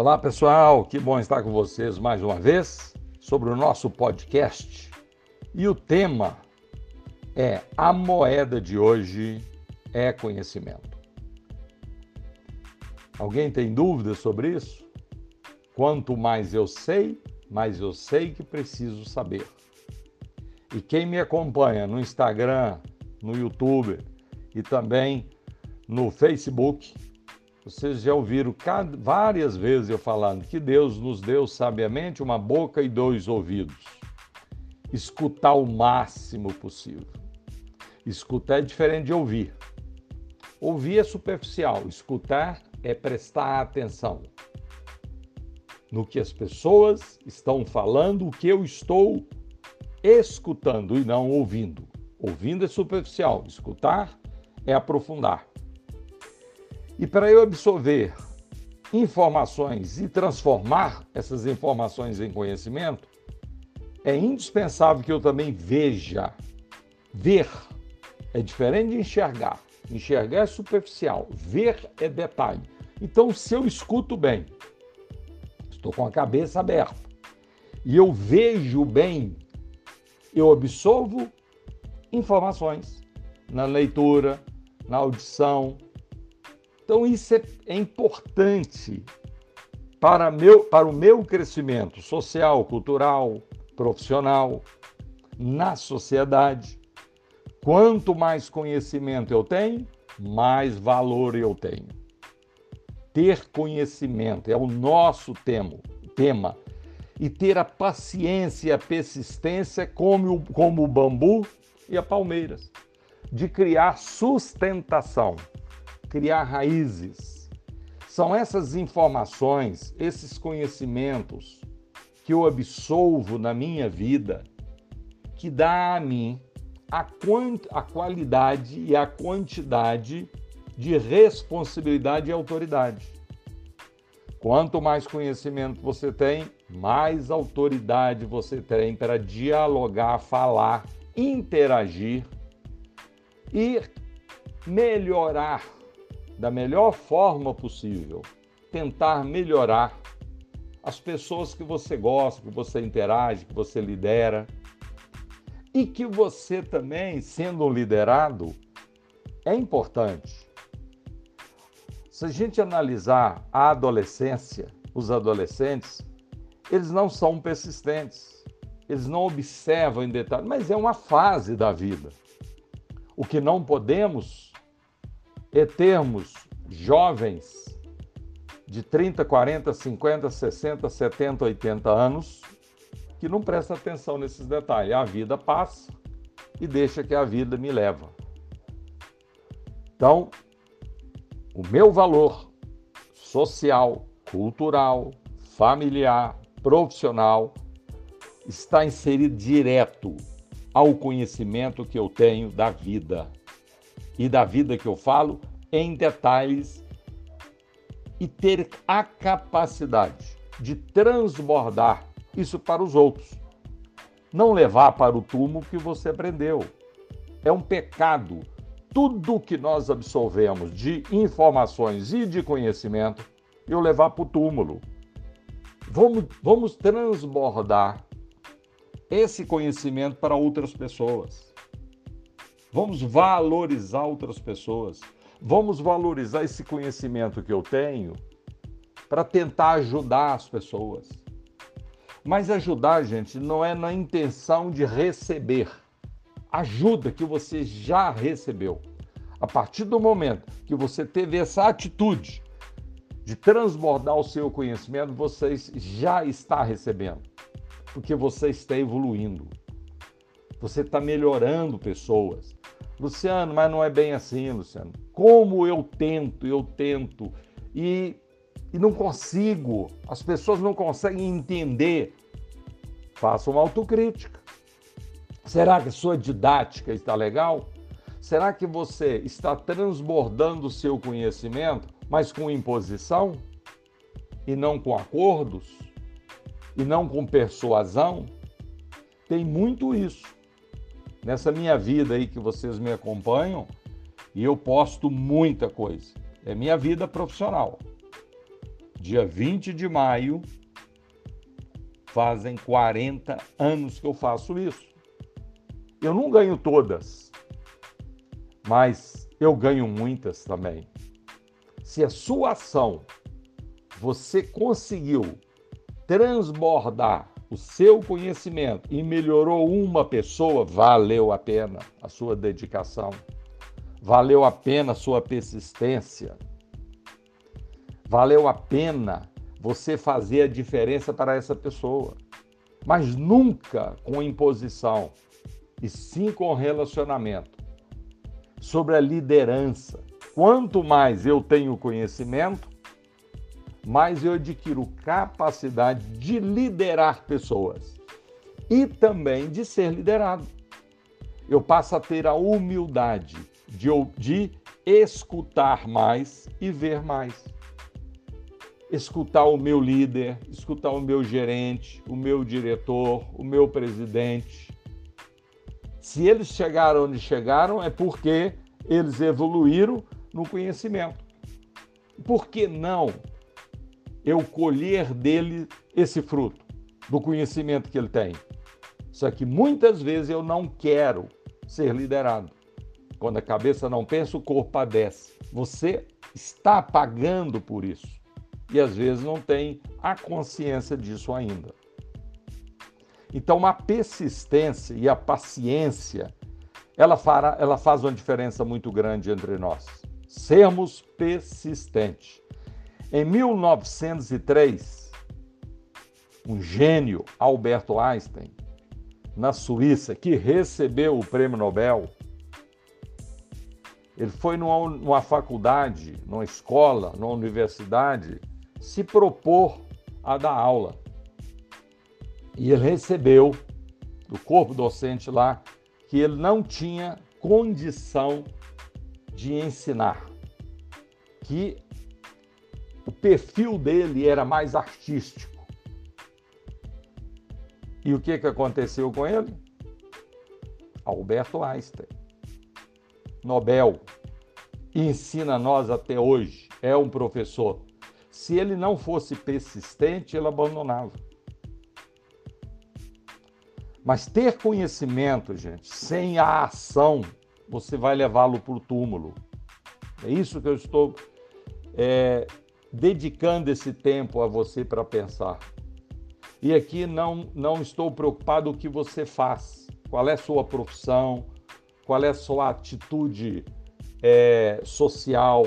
Olá pessoal, que bom estar com vocês mais uma vez sobre o nosso podcast. E o tema é A moeda de hoje é conhecimento. Alguém tem dúvidas sobre isso? Quanto mais eu sei, mais eu sei que preciso saber. E quem me acompanha no Instagram, no YouTube e também no Facebook, vocês já ouviram várias vezes eu falando que Deus nos deu sabiamente uma boca e dois ouvidos. Escutar o máximo possível. Escutar é diferente de ouvir. Ouvir é superficial, escutar é prestar atenção no que as pessoas estão falando, o que eu estou escutando e não ouvindo. Ouvindo é superficial, escutar é aprofundar. E para eu absorver informações e transformar essas informações em conhecimento, é indispensável que eu também veja. Ver é diferente de enxergar. Enxergar é superficial, ver é detalhe. Então, se eu escuto bem, estou com a cabeça aberta e eu vejo bem, eu absorvo informações na leitura, na audição, então, isso é, é importante para, meu, para o meu crescimento social, cultural, profissional, na sociedade. Quanto mais conhecimento eu tenho, mais valor eu tenho. Ter conhecimento é o nosso tema, tema. E ter a paciência a persistência como, como o bambu e a palmeiras, de criar sustentação criar raízes. São essas informações, esses conhecimentos que eu absolvo na minha vida que dá a mim a, a qualidade e a quantidade de responsabilidade e autoridade. Quanto mais conhecimento você tem, mais autoridade você tem para dialogar, falar, interagir e melhorar da melhor forma possível, tentar melhorar as pessoas que você gosta, que você interage, que você lidera. E que você também, sendo liderado, é importante. Se a gente analisar a adolescência, os adolescentes, eles não são persistentes, eles não observam em detalhe, mas é uma fase da vida. O que não podemos é termos jovens de 30, 40, 50, 60, 70, 80 anos que não prestam atenção nesses detalhes. A vida passa e deixa que a vida me leva. Então, o meu valor social, cultural, familiar, profissional está inserido direto ao conhecimento que eu tenho da vida e da vida que eu falo em detalhes e ter a capacidade de transbordar isso para os outros. Não levar para o túmulo que você aprendeu. É um pecado. Tudo que nós absolvemos de informações e de conhecimento, eu levar para o túmulo. Vamos, vamos transbordar esse conhecimento para outras pessoas. Vamos valorizar outras pessoas. Vamos valorizar esse conhecimento que eu tenho para tentar ajudar as pessoas. Mas ajudar, gente, não é na intenção de receber. Ajuda que você já recebeu. A partir do momento que você teve essa atitude de transbordar o seu conhecimento, você já está recebendo, porque você está evoluindo. Você está melhorando pessoas. Luciano, mas não é bem assim, Luciano. Como eu tento, eu tento e, e não consigo, as pessoas não conseguem entender. Faça uma autocrítica. Será que sua didática está legal? Será que você está transbordando o seu conhecimento, mas com imposição? E não com acordos? E não com persuasão? Tem muito isso nessa minha vida aí que vocês me acompanham e eu posto muita coisa. É minha vida profissional. dia 20 de maio, fazem 40 anos que eu faço isso. Eu não ganho todas, mas eu ganho muitas também. Se a sua ação você conseguiu transbordar o seu conhecimento e melhorou uma pessoa, valeu a pena a sua dedicação, valeu a pena a sua persistência, valeu a pena você fazer a diferença para essa pessoa. Mas nunca com imposição, e sim com relacionamento. Sobre a liderança. Quanto mais eu tenho conhecimento, mais eu adquiro capacidade de liderar pessoas e também de ser liderado. Eu passo a ter a humildade de, de escutar mais e ver mais. Escutar o meu líder, escutar o meu gerente, o meu diretor, o meu presidente. Se eles chegaram onde chegaram, é porque eles evoluíram no conhecimento. Por que não eu colher dele esse fruto, do conhecimento que ele tem. Só que muitas vezes eu não quero ser liderado. Quando a cabeça não pensa, o corpo padece. Você está pagando por isso. E às vezes não tem a consciência disso ainda. Então, a persistência e a paciência, ela, fará, ela faz uma diferença muito grande entre nós. Sermos persistentes. Em 1903, um gênio, Alberto Einstein, na Suíça, que recebeu o prêmio Nobel, ele foi numa, numa faculdade, numa escola, numa universidade, se propor a dar aula. E ele recebeu do corpo docente lá que ele não tinha condição de ensinar, que o perfil dele era mais artístico. E o que, que aconteceu com ele? Alberto Einstein, Nobel, ensina nós até hoje, é um professor. Se ele não fosse persistente, ele abandonava. Mas ter conhecimento, gente, sem a ação, você vai levá-lo para o túmulo. É isso que eu estou é, dedicando esse tempo a você para pensar. E aqui não, não estou preocupado o que você faz, qual é a sua profissão, qual é a sua atitude é, social,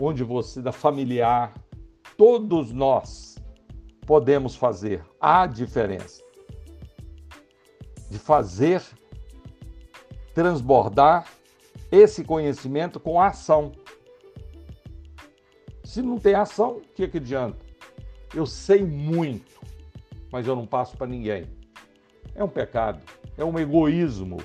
onde você, da familiar. Todos nós podemos fazer a diferença de fazer transbordar esse conhecimento com a ação. Se não tem ação, o que, que adianta? Eu sei muito, mas eu não passo para ninguém. É um pecado, é um egoísmo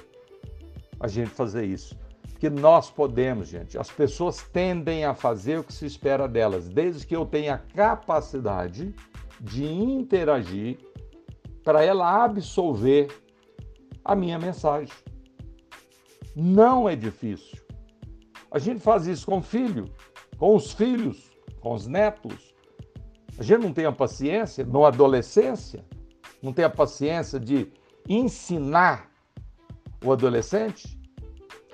a gente fazer isso. Porque nós podemos, gente. As pessoas tendem a fazer o que se espera delas, desde que eu tenha capacidade de interagir para ela absolver a minha mensagem. Não é difícil. A gente faz isso com o filho, com os filhos com os netos. A gente não tem a paciência, na adolescência, não tem a paciência de ensinar o adolescente.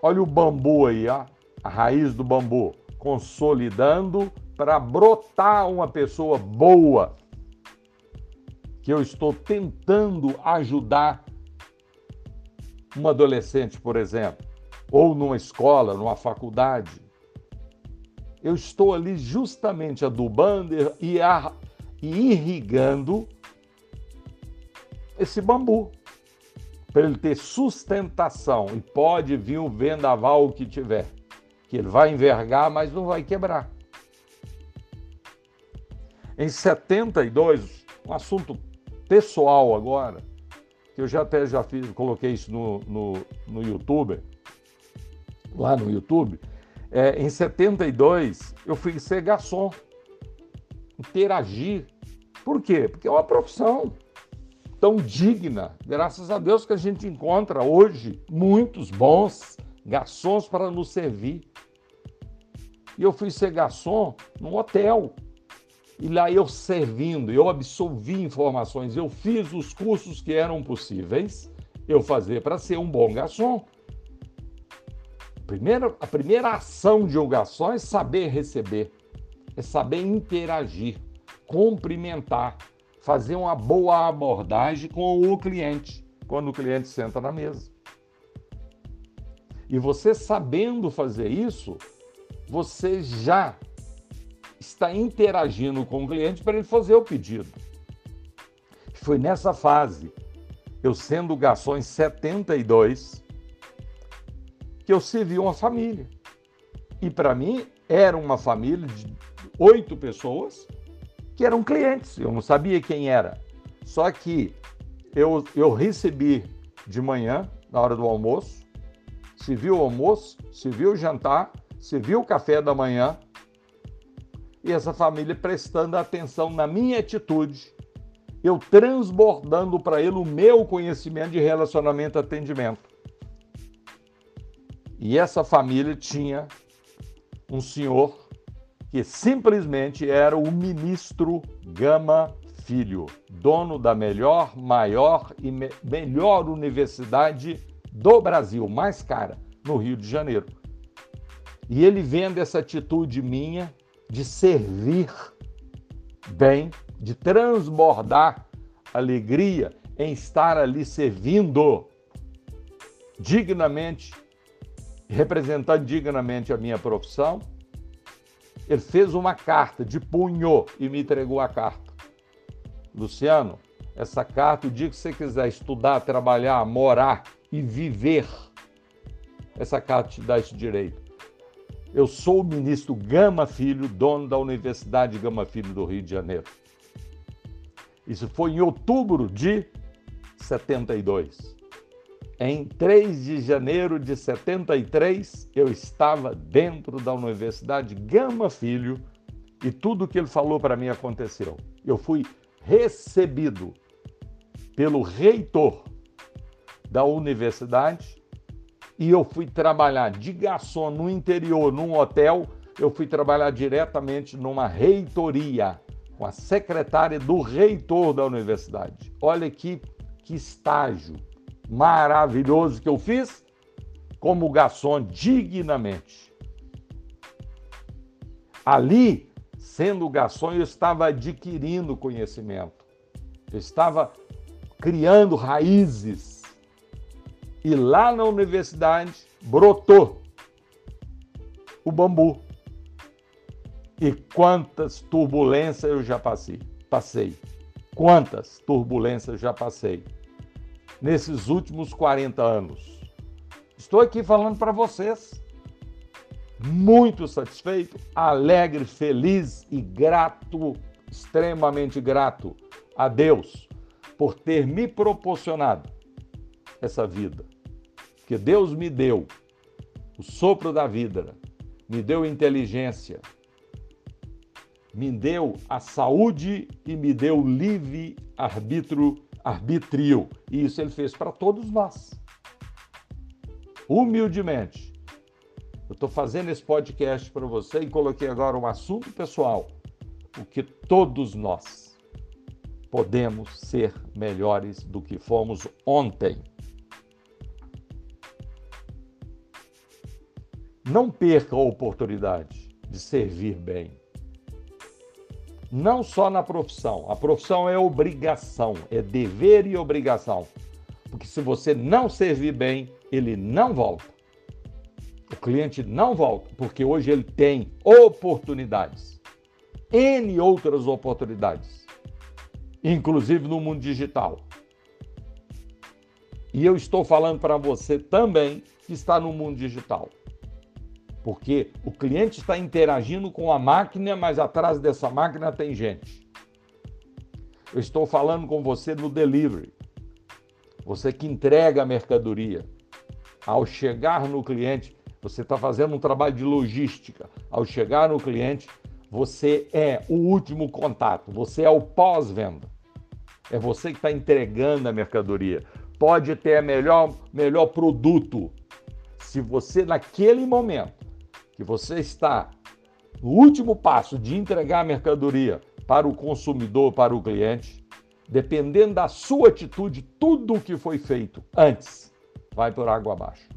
Olha o bambu aí, ó, a raiz do bambu, consolidando para brotar uma pessoa boa, que eu estou tentando ajudar um adolescente, por exemplo, ou numa escola, numa faculdade eu estou ali justamente adubando e, irrigando esse bambu. Para ele ter sustentação e pode vir o vendaval que tiver, que ele vai envergar, mas não vai quebrar. Em 72, um assunto pessoal agora, que eu já até já fiz, coloquei isso no, no, no YouTube, lá no YouTube, é, em 72, eu fui ser garçom, interagir. Por quê? Porque é uma profissão tão digna. Graças a Deus que a gente encontra hoje muitos bons garçons para nos servir. E eu fui ser garçom num hotel. E lá eu servindo, eu absorvi informações, eu fiz os cursos que eram possíveis eu fazer para ser um bom garçom. Primeiro, a primeira ação de garçom é saber receber, é saber interagir, cumprimentar, fazer uma boa abordagem com o cliente, quando o cliente senta na mesa. E você sabendo fazer isso, você já está interagindo com o cliente para ele fazer o pedido. Foi nessa fase, eu sendo garçom em 72, que eu servi uma família. E para mim era uma família de oito pessoas que eram clientes. Eu não sabia quem era. Só que eu, eu recebi de manhã, na hora do almoço, se viu o almoço, se viu o jantar, se viu o café da manhã, e essa família prestando atenção na minha atitude, eu transbordando para ele o meu conhecimento de relacionamento atendimento. E essa família tinha um senhor que simplesmente era o ministro Gama Filho, dono da melhor, maior e me melhor universidade do Brasil, mais cara, no Rio de Janeiro. E ele vendo essa atitude minha de servir bem, de transbordar alegria em estar ali servindo dignamente, representando dignamente a minha profissão, ele fez uma carta de punho e me entregou a carta. Luciano, essa carta, o dia que você quiser estudar, trabalhar, morar e viver, essa carta te dá esse direito. Eu sou o ministro Gama Filho, dono da Universidade Gama Filho do Rio de Janeiro. Isso foi em outubro de 72. Em 3 de janeiro de 73, eu estava dentro da Universidade Gama Filho e tudo o que ele falou para mim aconteceu. Eu fui recebido pelo reitor da universidade e eu fui trabalhar de garçom no interior, num hotel. Eu fui trabalhar diretamente numa reitoria com a secretária do reitor da universidade. Olha que, que estágio maravilhoso que eu fiz como garçom dignamente. Ali, sendo garçom, eu estava adquirindo conhecimento. Eu estava criando raízes. E lá na universidade brotou o bambu. E quantas turbulências eu já passei. Passei. Quantas turbulências eu já passei nesses últimos 40 anos. Estou aqui falando para vocês, muito satisfeito, alegre, feliz e grato, extremamente grato a Deus por ter me proporcionado essa vida. Que Deus me deu o sopro da vida, me deu inteligência, me deu a saúde e me deu livre arbítrio arbítrio. E isso ele fez para todos nós. Humildemente. Eu estou fazendo esse podcast para você e coloquei agora um assunto pessoal. O que todos nós podemos ser melhores do que fomos ontem. Não perca a oportunidade de servir bem não só na profissão. A profissão é obrigação, é dever e obrigação. Porque se você não servir bem, ele não volta. O cliente não volta, porque hoje ele tem oportunidades. N outras oportunidades, inclusive no mundo digital. E eu estou falando para você também que está no mundo digital porque o cliente está interagindo com a máquina, mas atrás dessa máquina tem gente. Eu estou falando com você no delivery, você que entrega a mercadoria. Ao chegar no cliente, você está fazendo um trabalho de logística. Ao chegar no cliente, você é o último contato, você é o pós-venda. É você que está entregando a mercadoria. Pode ter melhor, melhor produto. Se você, naquele momento, que você está no último passo de entregar a mercadoria, para o consumidor, para o cliente, dependendo da sua atitude, tudo o que foi feito antes vai por água abaixo.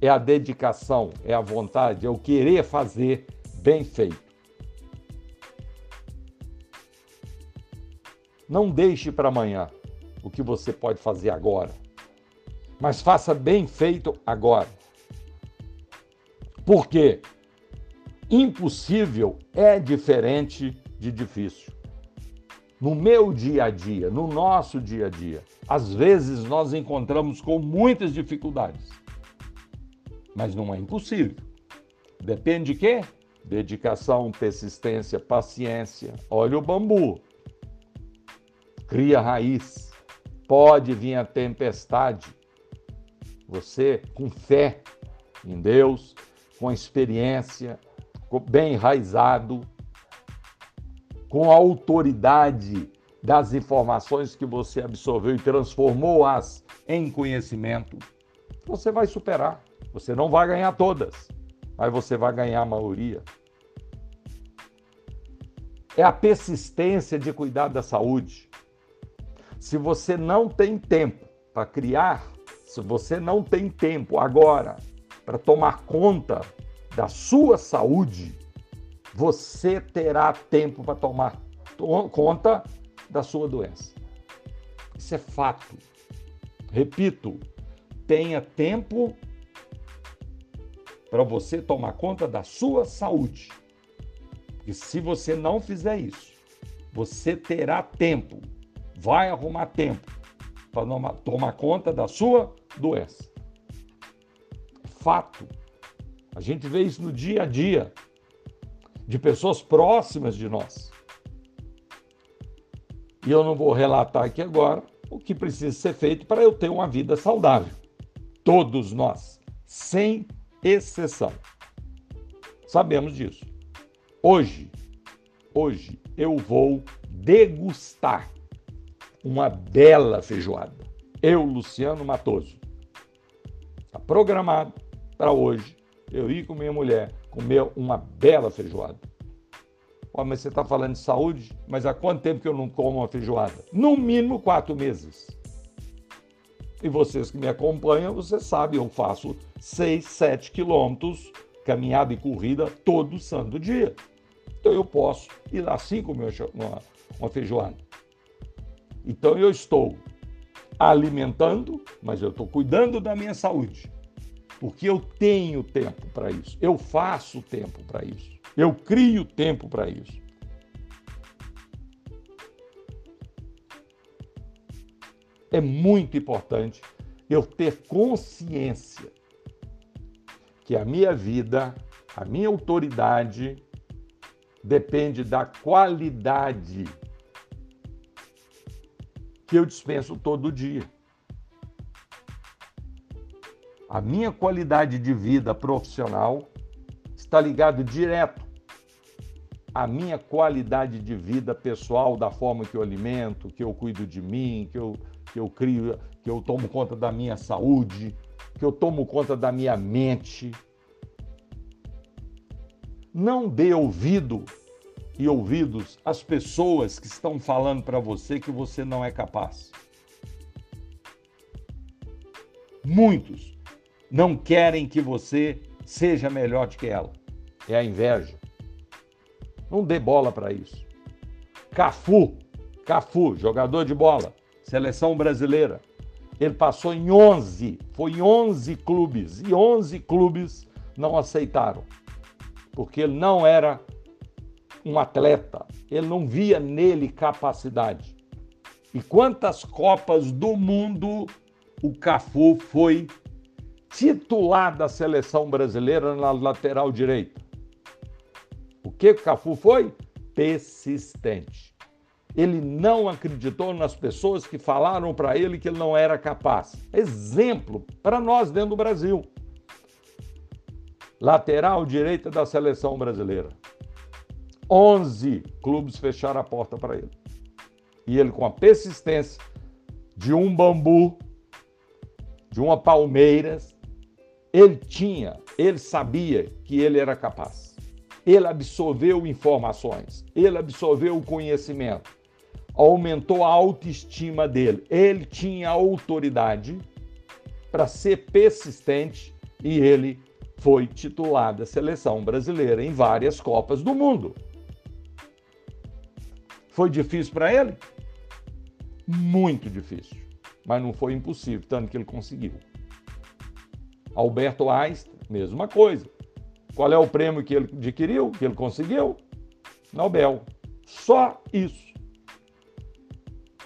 É a dedicação, é a vontade, é o querer fazer bem feito. Não deixe para amanhã o que você pode fazer agora, mas faça bem feito agora. Por quê? Impossível é diferente de difícil. No meu dia a dia, no nosso dia a dia, às vezes nós encontramos com muitas dificuldades. Mas não é impossível. Depende de quê? Dedicação, persistência, paciência. Olha o bambu. Cria raiz. Pode vir a tempestade. Você, com fé em Deus, com experiência, bem enraizado, com a autoridade das informações que você absorveu e transformou-as em conhecimento, você vai superar. Você não vai ganhar todas, mas você vai ganhar a maioria. É a persistência de cuidar da saúde. Se você não tem tempo para criar, se você não tem tempo agora para tomar conta da sua saúde, você terá tempo para tomar conta da sua doença. Isso é fato. Repito, tenha tempo para você tomar conta da sua saúde. E se você não fizer isso, você terá tempo, vai arrumar tempo para tomar conta da sua doença. Fato. A gente vê isso no dia a dia de pessoas próximas de nós. E eu não vou relatar aqui agora o que precisa ser feito para eu ter uma vida saudável. Todos nós, sem exceção. Sabemos disso. Hoje, hoje eu vou degustar uma bela feijoada. Eu, Luciano Matoso. Está programado para hoje eu ir com minha mulher comer uma bela feijoada. Oh, mas você está falando de saúde? Mas há quanto tempo que eu não como uma feijoada? No mínimo quatro meses. E vocês que me acompanham, você sabe, eu faço seis, sete quilômetros, caminhada e corrida todo santo dia. Então eu posso ir lá assim comer uma, uma feijoada. Então eu estou alimentando, mas eu estou cuidando da minha saúde porque eu tenho tempo para isso, eu faço tempo para isso, eu crio tempo para isso. É muito importante eu ter consciência que a minha vida, a minha autoridade depende da qualidade que eu dispenso todo dia. A minha qualidade de vida profissional está ligado direto à minha qualidade de vida pessoal, da forma que eu alimento, que eu cuido de mim, que eu, que eu crio, que eu tomo conta da minha saúde, que eu tomo conta da minha mente. Não dê ouvido e ouvidos às pessoas que estão falando para você que você não é capaz. Muitos não querem que você seja melhor do que ela. É a inveja. Não dê bola para isso. Cafu, Cafu, jogador de bola, seleção brasileira. Ele passou em 11, foi em 11 clubes e 11 clubes não aceitaram. Porque ele não era um atleta, ele não via nele capacidade. E quantas Copas do Mundo o Cafu foi titular da seleção brasileira na lateral direita. O que o Cafu foi? Persistente. Ele não acreditou nas pessoas que falaram para ele que ele não era capaz. Exemplo para nós dentro do Brasil. Lateral direita da seleção brasileira. 11 clubes fecharam a porta para ele. E ele, com a persistência de um bambu, de uma palmeiras, ele tinha, ele sabia que ele era capaz. Ele absorveu informações, ele absorveu o conhecimento, aumentou a autoestima dele. Ele tinha autoridade para ser persistente e ele foi titular da seleção brasileira em várias Copas do Mundo. Foi difícil para ele? Muito difícil, mas não foi impossível, tanto que ele conseguiu. Alberto Einstein, mesma coisa. Qual é o prêmio que ele adquiriu, que ele conseguiu? Nobel. Só isso.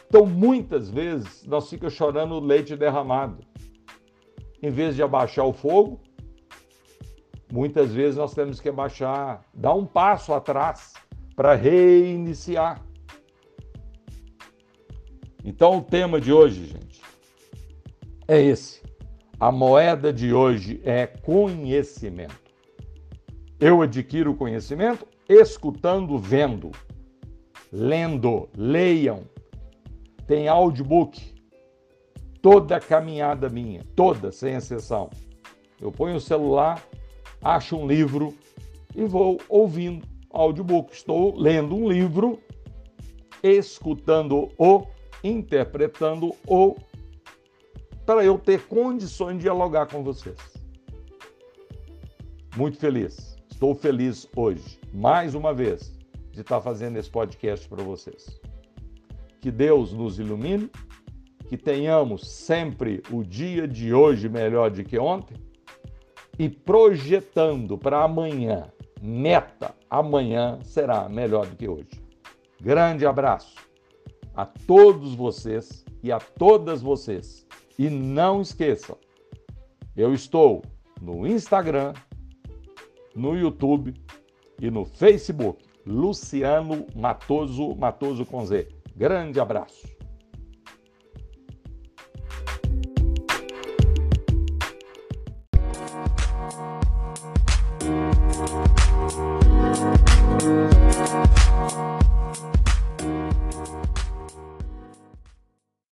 Então, muitas vezes, nós ficamos chorando leite derramado. Em vez de abaixar o fogo, muitas vezes nós temos que abaixar, dar um passo atrás para reiniciar. Então, o tema de hoje, gente, é esse. A moeda de hoje é conhecimento. Eu adquiro conhecimento escutando, vendo, lendo, leiam. Tem audiobook. Toda a caminhada minha, toda, sem exceção. Eu ponho o celular, acho um livro e vou ouvindo audiobook. Estou lendo um livro, escutando-o, interpretando-o, para eu ter condições de dialogar com vocês. Muito feliz. Estou feliz hoje, mais uma vez, de estar fazendo esse podcast para vocês. Que Deus nos ilumine, que tenhamos sempre o dia de hoje melhor do que ontem e projetando para amanhã, meta, amanhã será melhor do que hoje. Grande abraço a todos vocês e a todas vocês. E não esqueçam, eu estou no Instagram, no YouTube e no Facebook. Luciano Matoso, Matoso com Z. Grande abraço.